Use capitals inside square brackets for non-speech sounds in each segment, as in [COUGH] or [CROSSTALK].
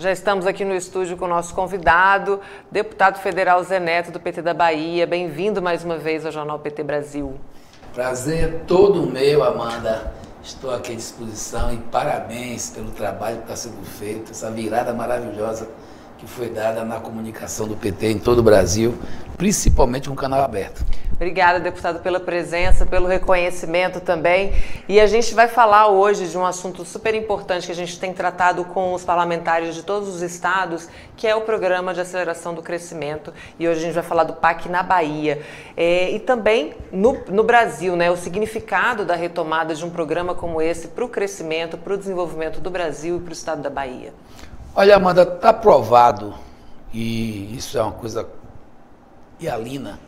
Já estamos aqui no estúdio com o nosso convidado, deputado federal Zé Neto, do PT da Bahia. Bem-vindo mais uma vez ao Jornal PT Brasil. Prazer todo meu, Amanda. Estou aqui à disposição e parabéns pelo trabalho que está sendo feito, essa virada maravilhosa que foi dada na comunicação do PT em todo o Brasil, principalmente com o canal aberto. Obrigada, deputado, pela presença, pelo reconhecimento também. E a gente vai falar hoje de um assunto super importante que a gente tem tratado com os parlamentares de todos os estados, que é o Programa de Aceleração do Crescimento. E hoje a gente vai falar do PAC na Bahia. É, e também no, no Brasil, né, o significado da retomada de um programa como esse para o crescimento, para o desenvolvimento do Brasil e para o estado da Bahia. Olha, Amanda, está provado, e isso é uma coisa hialina,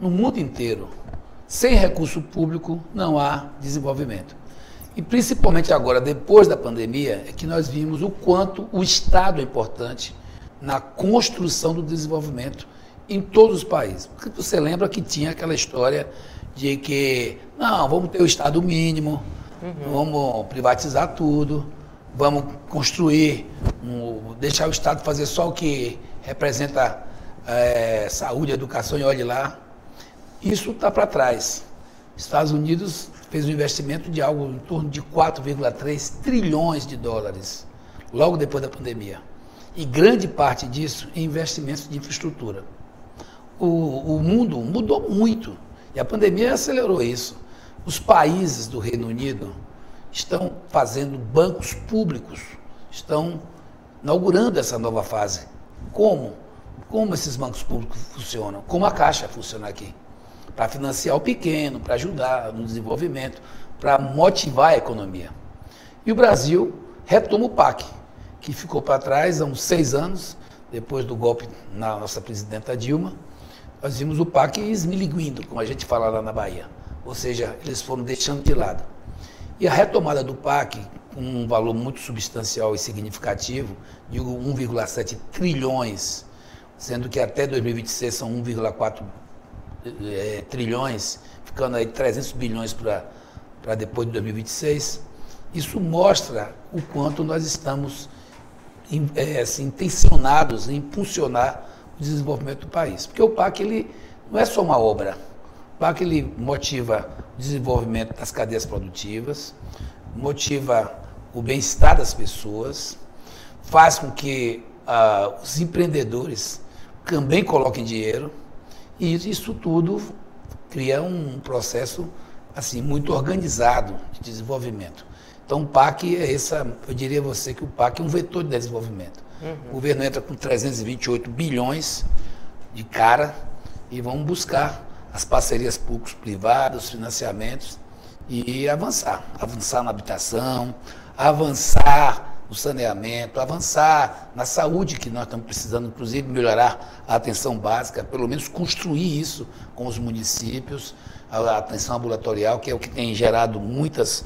no mundo inteiro, sem recurso público não há desenvolvimento. E principalmente agora, depois da pandemia, é que nós vimos o quanto o Estado é importante na construção do desenvolvimento em todos os países. Porque você lembra que tinha aquela história de que, não, vamos ter o Estado mínimo, uhum. vamos privatizar tudo, vamos construir, um, deixar o Estado fazer só o que representa é, saúde, educação e olhe lá. Isso está para trás. Estados Unidos fez um investimento de algo em torno de 4,3 trilhões de dólares, logo depois da pandemia. E grande parte disso em investimentos de infraestrutura. O, o mundo mudou muito e a pandemia acelerou isso. Os países do Reino Unido estão fazendo bancos públicos, estão inaugurando essa nova fase. Como? Como esses bancos públicos funcionam? Como a Caixa funciona aqui? Para financiar o pequeno, para ajudar no desenvolvimento, para motivar a economia. E o Brasil retoma o PAC, que ficou para trás há uns seis anos, depois do golpe na nossa presidenta Dilma. Nós vimos o PAC esmiliguindo, como a gente fala lá na Bahia. Ou seja, eles foram deixando de lado. E a retomada do PAC, com um valor muito substancial e significativo, de 1,7 trilhões, sendo que até 2026 são 1,4 é, trilhões, ficando aí 300 bilhões para depois de 2026, isso mostra o quanto nós estamos é, assim, intencionados em impulsionar o desenvolvimento do país. Porque o PAC ele não é só uma obra, o PAC ele motiva desenvolvimento das cadeias produtivas, motiva o bem-estar das pessoas, faz com que ah, os empreendedores também coloquem dinheiro e isso tudo cria um processo assim muito organizado de desenvolvimento. Então o PAC é essa, eu diria a você que o PAC é um vetor de desenvolvimento. Uhum. O governo entra com 328 bilhões de cara e vamos buscar as parcerias públicos privadas, financiamentos e avançar. Avançar na habitação, avançar no saneamento, avançar na saúde, que nós estamos precisando, inclusive, melhorar a atenção básica, pelo menos construir isso com os municípios, a atenção ambulatorial, que é o que tem gerado muitas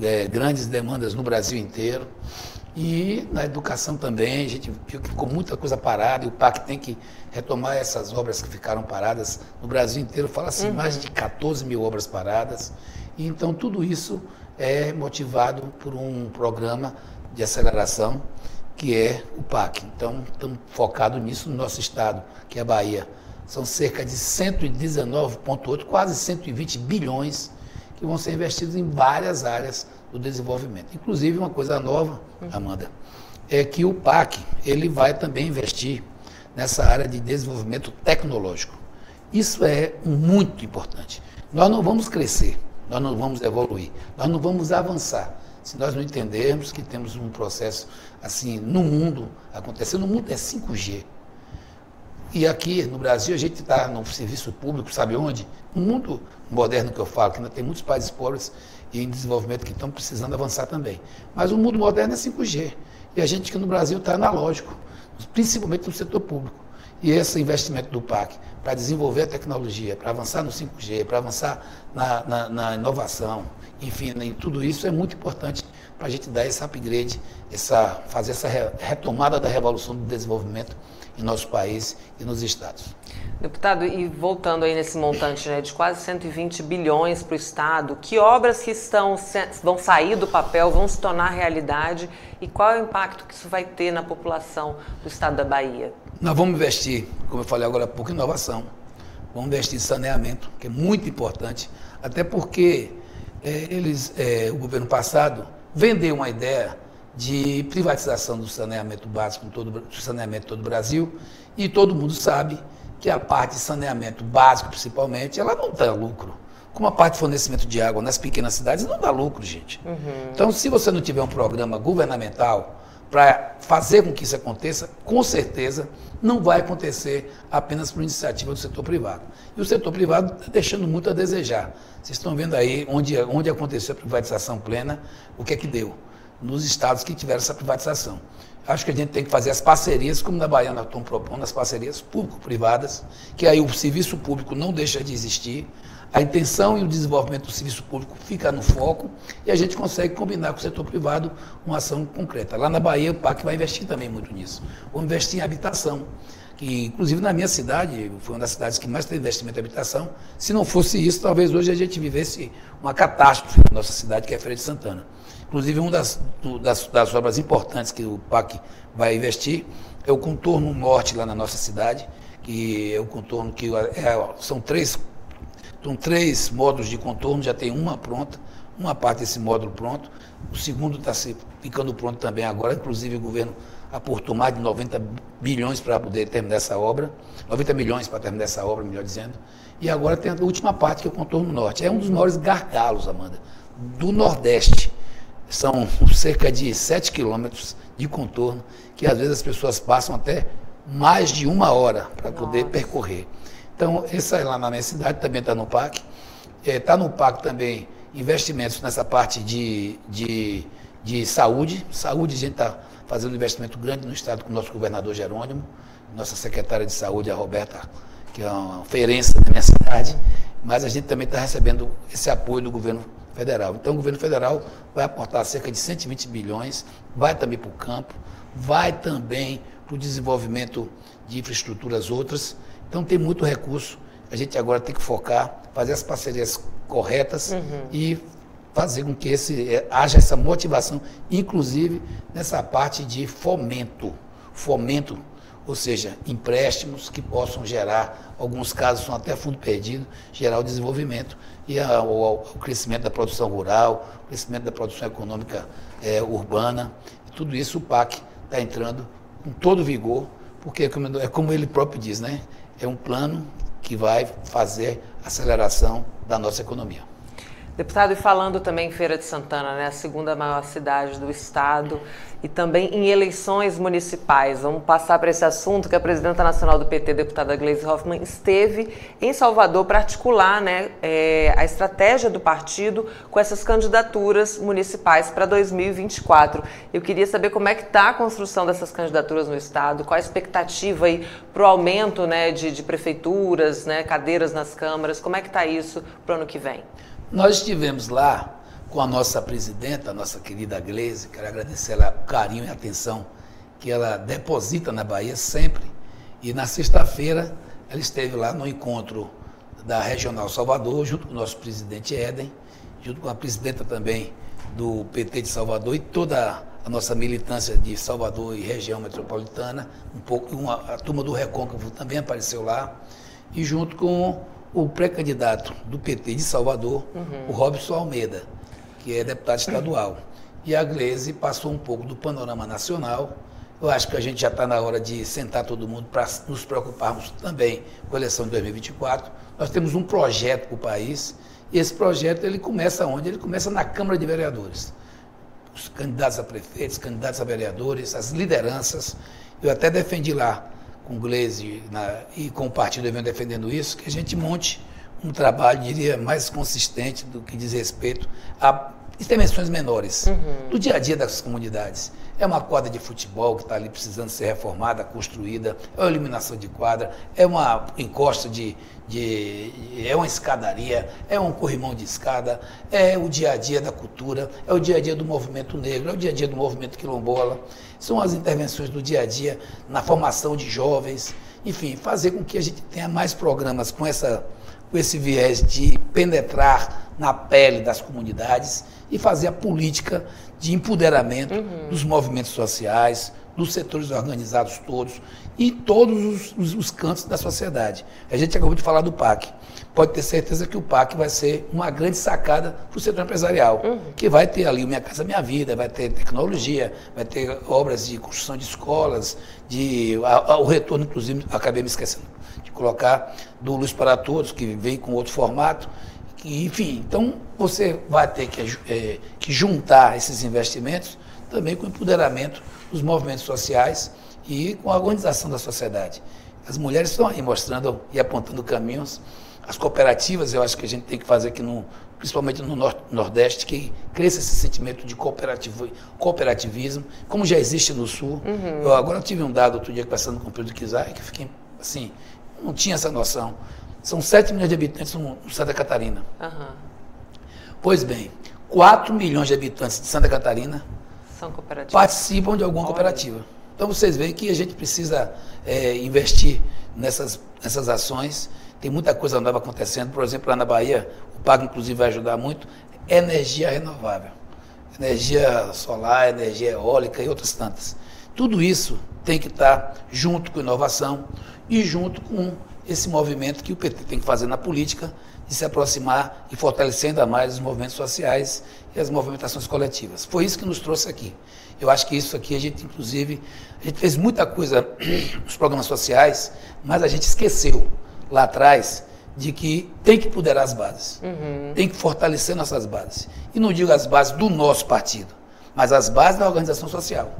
é, grandes demandas no Brasil inteiro. E na educação também, a gente viu que ficou muita coisa parada e o PAC tem que retomar essas obras que ficaram paradas no Brasil inteiro. Fala-se uhum. mais de 14 mil obras paradas. E então tudo isso é motivado por um programa de aceleração que é o PAC. Então estamos focados nisso no nosso estado, que é a Bahia. São cerca de 119,8, quase 120 bilhões que vão ser investidos em várias áreas do desenvolvimento. Inclusive, uma coisa nova, Amanda, é que o PAC ele vai também investir nessa área de desenvolvimento tecnológico. Isso é muito importante. Nós não vamos crescer, nós não vamos evoluir, nós não vamos avançar se nós não entendermos que temos um processo assim no mundo acontecendo. No mundo é 5G. E aqui no Brasil a gente está no serviço público, sabe onde? No mundo moderno que eu falo, que ainda tem muitos países pobres e em desenvolvimento que estão precisando avançar também. Mas o mundo moderno é 5G. E a gente aqui no Brasil está analógico, principalmente no setor público. E esse investimento do PAC para desenvolver a tecnologia, para avançar no 5G, para avançar na, na, na, inovação, enfim, em tudo isso é muito importante para a gente dar esse upgrade, essa, fazer essa retomada da revolução do desenvolvimento em nosso país e nos estados. Deputado, e voltando aí nesse montante né, de quase 120 bilhões para o Estado, que obras que estão, vão sair do papel, vão se tornar realidade e qual é o impacto que isso vai ter na população do Estado da Bahia? Nós vamos investir, como eu falei agora há pouco, em inovação. Vamos investir em saneamento, que é muito importante, até porque é, eles, é, o governo passado vendeu uma ideia de privatização do saneamento básico, todo, do saneamento todo o Brasil, e todo mundo sabe que a parte de saneamento básico, principalmente, ela não dá lucro. Como a parte de fornecimento de água nas pequenas cidades não dá lucro, gente. Uhum. Então, se você não tiver um programa governamental para fazer com que isso aconteça, com certeza não vai acontecer apenas por iniciativa do setor privado. E o setor privado está deixando muito a desejar. Vocês estão vendo aí onde, onde aconteceu a privatização plena, o que é que deu nos estados que tiveram essa privatização. Acho que a gente tem que fazer as parcerias, como na Bahia nós estamos propondo, as parcerias público-privadas, que aí o serviço público não deixa de existir, a intenção e o desenvolvimento do serviço público fica no foco e a gente consegue combinar com o setor privado uma ação concreta. Lá na Bahia, o PAC vai investir também muito nisso. Vou investir em habitação, que inclusive na minha cidade, foi uma das cidades que mais tem investimento em habitação. Se não fosse isso, talvez hoje a gente vivesse uma catástrofe na nossa cidade, que é a Feira de Santana. Inclusive, uma das, das, das, obras importantes que o PAC vai investir é o contorno norte lá na nossa cidade, que é o contorno que é, são três, são três módulos de contorno, já tem uma pronta, uma parte desse módulo pronto, o segundo está ficando pronto também agora, inclusive o governo aportou mais de 90 bilhões para poder terminar essa obra, 90 milhões para terminar essa obra, melhor dizendo, e agora tem a última parte que é o contorno norte. É um dos maiores gargalos, Amanda, do Nordeste. São cerca de 7 quilômetros de contorno, que às vezes as pessoas passam até mais de uma hora para poder percorrer. Então, essa é lá na minha cidade também está no PAC. Está é, no PAC também investimentos nessa parte de, de, de saúde. Saúde, a gente está fazendo um investimento grande no Estado com o nosso governador Jerônimo, nossa secretária de saúde, a Roberta, que é uma ferença da minha cidade. Mas a gente também está recebendo esse apoio do governo federal. Então, o governo federal vai aportar cerca de 120 bilhões, vai também para o campo, vai também para o desenvolvimento de infraestruturas outras. Então, tem muito recurso. A gente agora tem que focar, fazer as parcerias corretas uhum. e fazer com que esse, eh, haja essa motivação, inclusive nessa parte de fomento. Fomento ou seja, empréstimos que possam gerar, alguns casos são até fundo perdido, gerar o desenvolvimento e a, o, o, crescimento da produção rural, o crescimento da produção econômica é, urbana. Tudo isso o PAC está entrando com todo vigor, porque é como, é como ele próprio diz, né? É um plano que vai fazer aceleração da nossa economia. Deputado, e falando também em Feira de Santana, né, a segunda maior cidade do estado, e também em eleições municipais. Vamos passar para esse assunto que a presidenta nacional do PT, deputada Gleisi Hoffmann, esteve em Salvador para articular né, é, a estratégia do partido com essas candidaturas municipais para 2024. Eu queria saber como é que está a construção dessas candidaturas no estado, qual a expectativa aí para o aumento né, de, de prefeituras, né, cadeiras nas câmaras, como é que está isso para o ano que vem? Nós estivemos lá com a nossa presidenta, a nossa querida Gleise, quero agradecer ela o carinho e a atenção que ela deposita na Bahia sempre. E na sexta-feira ela esteve lá no encontro da Regional Salvador, junto com o nosso presidente Éden, junto com a presidenta também do PT de Salvador e toda a nossa militância de Salvador e região metropolitana, um pouco uma, a turma do Recôncavo também apareceu lá, e junto com o pré-candidato do PT de Salvador, uhum. o Robson Almeida, que é deputado estadual. E a Gleisi passou um pouco do panorama nacional. Eu acho que a gente já está na hora de sentar todo mundo para nos preocuparmos também com a eleição de 2024. Nós temos um projeto para o país e esse projeto ele começa onde? Ele começa na Câmara de Vereadores. Os candidatos a prefeitos, candidatos a vereadores, as lideranças. Eu até defendi lá com o Gleisi na, e com o partido vem defendendo isso, que a gente monte um trabalho, diria, mais consistente do que diz respeito a intervenções menores uhum. do dia a dia das comunidades. É uma quadra de futebol que está ali precisando ser reformada, construída, é uma iluminação de quadra, é uma encosta de, de. é uma escadaria, é um corrimão de escada, é o dia a dia da cultura, é o dia a dia do movimento negro, é o dia a dia do movimento quilombola. São as intervenções do dia a dia na formação de jovens, enfim, fazer com que a gente tenha mais programas com essa com esse viés de penetrar na pele das comunidades e fazer a política de empoderamento uhum. dos movimentos sociais, dos setores organizados todos e todos os, os, os, cantos da sociedade. A gente acabou de falar do PAC. Pode ter certeza que o PAC vai ser uma grande sacada para o setor empresarial, uhum. que vai ter ali o Minha Casa Minha Vida, vai ter tecnologia, vai ter obras de construção de escolas, de a, a, o retorno, inclusive, acabei me esquecendo de colocar, do Luz para Todos, que veio com outro formato. Enfim, então você vai ter que, é, que juntar esses investimentos também com o empoderamento dos movimentos sociais e com a organização da sociedade. As mulheres estão aí mostrando e apontando caminhos. As cooperativas, eu acho que a gente tem que fazer aqui, no, principalmente no Nordeste, que cresça esse sentimento de cooperativo, cooperativismo, como já existe no Sul. Uhum. Eu agora tive um dado outro dia conversando com o Pedro Kizai, que fiquei assim, não tinha essa noção. São 7 milhões de habitantes no Santa Catarina. Uhum. Pois bem, 4 milhões de habitantes de Santa Catarina participam de alguma Olha. cooperativa. Então vocês veem que a gente precisa é, investir nessas, nessas ações. Tem muita coisa nova acontecendo. Por exemplo, lá na Bahia, o PAG inclusive vai ajudar muito. Energia renovável. Energia solar, energia eólica e outras tantas. Tudo isso tem que estar junto com inovação e junto com esse movimento que o PT tem que fazer na política de se aproximar e fortalecer ainda mais os movimentos sociais e as movimentações coletivas. Foi isso que nos trouxe aqui. Eu acho que isso aqui a gente, inclusive, a gente fez muita coisa [CLEARS THROAT] nos programas sociais, mas a gente esqueceu lá atrás de que tem que empoderar as bases, uhum. tem que fortalecer nossas bases. E não digo as bases do nosso partido, mas as bases da organização social.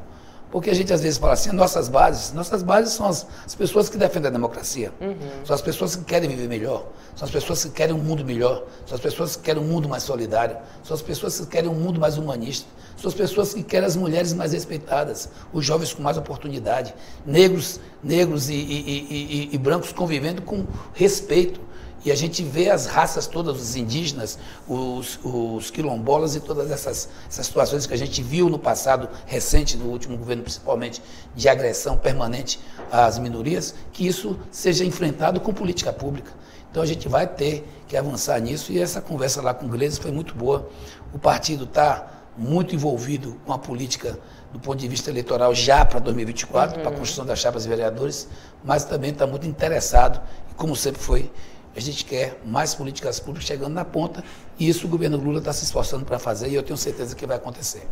Porque a gente às vezes fala assim, nossas bases, nossas bases são as, as pessoas que defendem a democracia, uhum. são as pessoas que querem viver melhor, são as pessoas que querem um mundo melhor, são as pessoas que querem um mundo mais solidário, são as pessoas que querem um mundo mais humanista, são as pessoas que querem as mulheres mais respeitadas, os jovens com mais oportunidade, negros, negros e, e, e, e brancos convivendo com respeito. E a gente vê as raças todas, os indígenas, os, os quilombolas e todas essas, essas situações que a gente viu no passado recente, no último governo, principalmente, de agressão permanente às minorias, que isso seja enfrentado com política pública. Então a gente vai ter que avançar nisso e essa conversa lá com o Gleisi foi muito boa. O partido está muito envolvido com a política do ponto de vista eleitoral já para 2024, uhum. para a construção das chapas de vereadores, mas também está muito interessado, e como sempre foi, a gente quer mais políticas públicas chegando na ponta e isso o governo Lula está se esforçando para fazer e eu tenho certeza que vai acontecer.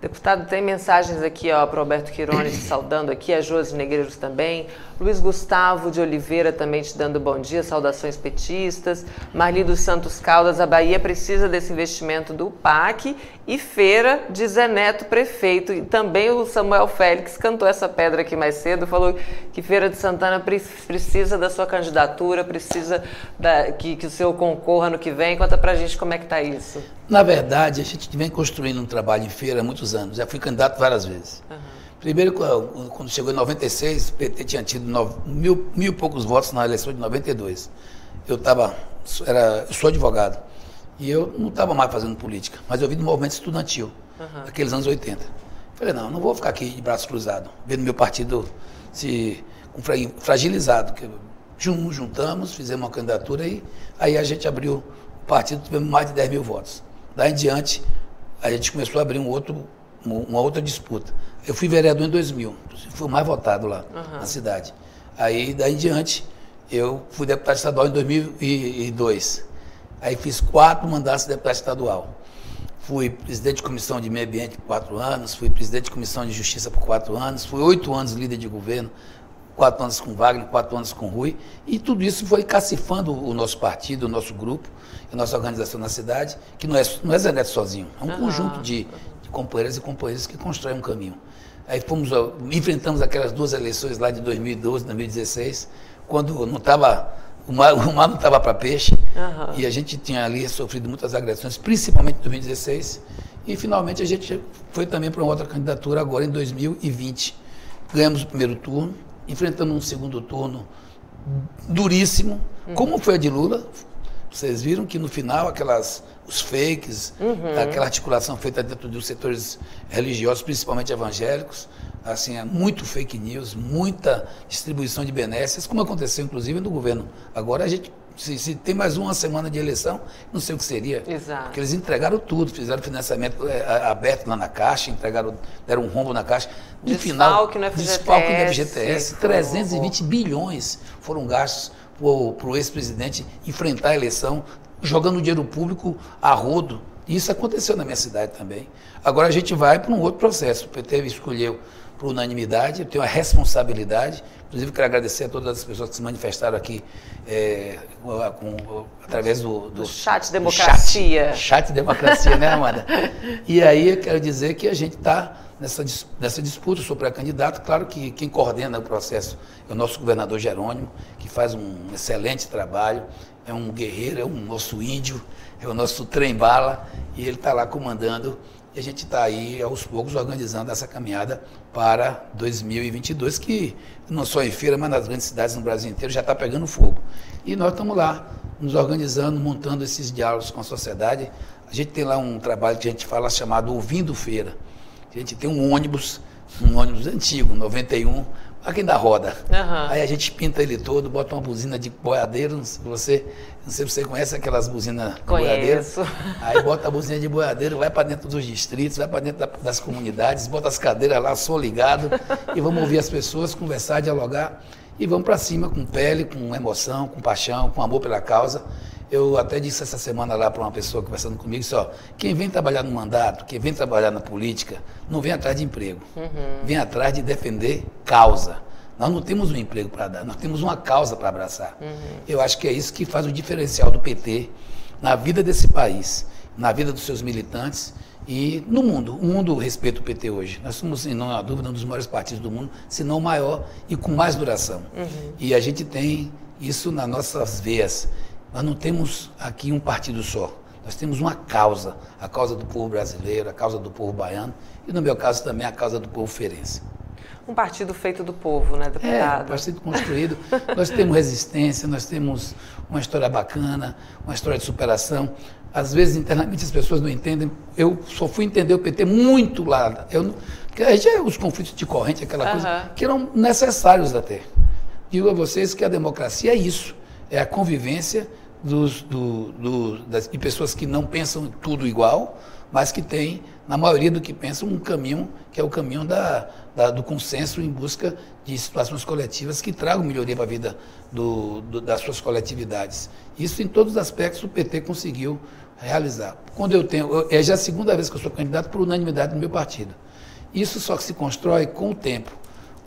Deputado, tem mensagens aqui para o Roberto Quirone te saudando aqui, a Josi Negreiros também, Luiz Gustavo de Oliveira também te dando bom dia, saudações petistas, Marli dos Santos Caldas, a Bahia precisa desse investimento do PAC e Feira de Zé Neto, prefeito, e também o Samuel Félix cantou essa pedra aqui mais cedo, falou que Feira de Santana precisa da sua candidatura, precisa da, que, que o senhor concorra no que vem, conta pra gente como é que está isso. Na verdade, a gente vem construindo um trabalho em feira há muitos anos. Já fui candidato várias vezes. Uhum. Primeiro, quando chegou em 96, o PT tinha tido nove, mil, mil e poucos votos na eleição de 92. Eu estava, era, eu sou advogado. E eu não estava mais fazendo política, mas eu vim do movimento estudantil, uhum. daqueles anos 80. Falei, não, não vou ficar aqui de braços cruzados, vendo meu partido se fragilizado. Juntamos, fizemos uma candidatura e aí a gente abriu o partido, tivemos mais de 10 mil votos. Daí em diante, a gente começou a abrir um outro, uma outra disputa. Eu fui vereador em 2000, fui o mais votado lá uhum. na cidade. Aí, daí em diante, eu fui deputado estadual em 2002. Aí fiz quatro mandatos de deputado estadual. Fui presidente de comissão de meio ambiente por quatro anos, fui presidente de comissão de justiça por quatro anos, fui oito anos líder de governo, quatro anos com Wagner, quatro anos com Rui, e tudo isso foi cacifando o nosso partido, o nosso grupo, a nossa organização na cidade, que não é, não é Zé Neto sozinho, é um uhum. conjunto de, de companheiras e companheiros que constroem um caminho. Aí fomos, enfrentamos aquelas duas eleições lá de 2012, 2016, quando não estava o mar, o mar não estava para peixe uhum. e a gente tinha ali sofrido muitas agressões, principalmente em 2016. E finalmente a gente foi também para uma outra candidatura agora em 2020. Ganhamos o primeiro turno, enfrentamos um segundo turno duríssimo, uhum. como foi a de Lula. Vocês viram que no final aquelas os fakes, uhum. aquela articulação feita dentro dos setores religiosos, principalmente evangélicos, assim, é muito fake news, muita distribuição de benesses, como aconteceu inclusive no governo. Agora a gente se, se, tem mais uma semana de eleição, não sei o que seria. Exato. Porque eles entregaram tudo, fizeram financiamento é, aberto lá na Caixa, entregaram, deram um rombo na Caixa. No desfalque final, no FGTS. Desfalque no FGTS, 320 bilhões foram gastos para o ex-presidente enfrentar a eleição, jogando dinheiro público a rodo. Isso aconteceu na minha cidade também. Agora a gente vai para um outro processo. O PT escolheu por unanimidade, eu tenho a responsabilidade. Inclusive, quero agradecer a todas as pessoas que se manifestaram aqui é, com, através do, do, do chat democracia. Do chat, chat democracia, né, Amanda? E aí eu quero dizer que a gente está nessa, nessa disputa, sou pré-candidato. Claro que quem coordena o processo é o nosso governador Jerônimo, que faz um excelente trabalho, é um guerreiro, é um nosso índio, é o nosso trem-bala, e ele está lá comandando a gente está aí, aos poucos, organizando essa caminhada para 2022, que não só em feira, mas nas grandes cidades no Brasil inteiro já está pegando fogo. E nós estamos lá, nos organizando, montando esses diálogos com a sociedade. A gente tem lá um trabalho que a gente fala chamado Ouvindo Feira. A gente tem um ônibus, um ônibus antigo, 91, aqui da roda. Uhum. Aí a gente pinta ele todo, bota uma buzina de boiadeiro, não sei, você, não sei se você conhece aquelas buzinas de boiadeiro. Aí bota a buzina de boiadeiro, vai para dentro dos distritos, vai para dentro da, das comunidades, bota as cadeiras lá, som ligado, e vamos ouvir as pessoas, conversar, dialogar, e vamos para cima com pele, com emoção, com paixão, com amor pela causa. Eu até disse essa semana lá para uma pessoa conversando comigo, só, quem vem trabalhar no mandato, quem vem trabalhar na política, não vem atrás de emprego, uhum. vem atrás de defender causa. Nós não temos um emprego para dar, nós temos uma causa para abraçar. Uhum. Eu acho que é isso que faz o diferencial do PT na vida desse país, na vida dos seus militantes e no mundo. O mundo respeita o PT hoje. Nós somos, sem não há dúvida, um dos maiores partidos do mundo, se não o maior e com mais duração. Uhum. E a gente tem isso nas nossas veias. Nós não temos aqui um partido só. Nós temos uma causa, a causa do povo brasileiro, a causa do povo baiano e, no meu caso, também a causa do povo ferense. Um partido feito do povo, né, deputado? É, um partido construído. nós temos resistência, nós temos uma história bacana, uma história de superação. Às vezes, internamente, as pessoas não entendem. Eu só fui entender o PT muito lá. Eu, a gente, é os conflitos de corrente, aquela uhum. coisa, que eram necessários até. Digo a vocês que a democracia é isso é a convivência dos, do, do, das, de pessoas que não pensam tudo igual, mas que têm, na maioria do que pensam, um caminho que é o caminho da, da, do consenso em busca de situações coletivas que tragam melhoria para a vida do, das suas coletividades. Isso em todos os aspectos o PT conseguiu realizar. Quando eu tenho, eu, é já a segunda vez que eu sou candidato por unanimidade do meu partido. Isso só que se constrói com o tempo,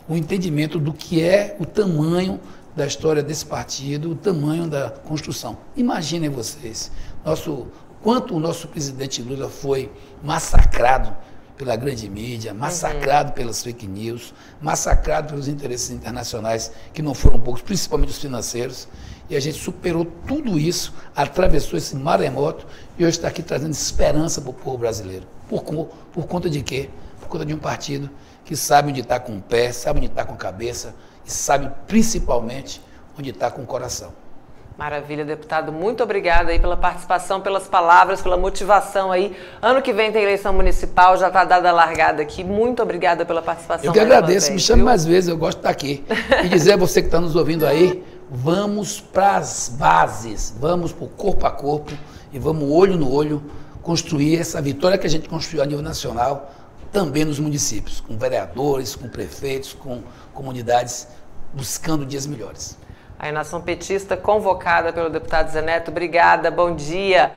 o entendimento do que é o tamanho da história desse partido, o tamanho da construção. Imaginem vocês, nosso, quanto o nosso presidente Lula foi massacrado pela grande mídia, massacrado uhum. pelas fake news, massacrado pelos interesses internacionais, que não foram poucos, principalmente os financeiros. E a gente superou tudo isso, atravessou esse maremoto e hoje está aqui trazendo esperança para o povo brasileiro. Por, por conta de quê? Por conta de um partido que sabe onde está com o pé, sabe onde está com a cabeça, sabe principalmente onde está com o coração. Maravilha, deputado. Muito obrigada aí pela participação, pelas palavras, pela motivação aí. Ano que vem tem eleição municipal, já está dada a largada aqui. Muito obrigada pela participação. Eu que agradeço, vez, me chame mais vezes, eu gosto de estar aqui. [LAUGHS] E dizer a você que está nos ouvindo aí, vamos para as bases, vamos para o corpo a corpo e vamos olho no olho construir essa vitória que a gente construiu a nível nacional também nos municípios, com vereadores, com prefeitos, com comunidades, buscando dias melhores. A nação petista convocada pelo deputado Zeneto. Obrigada, bom dia.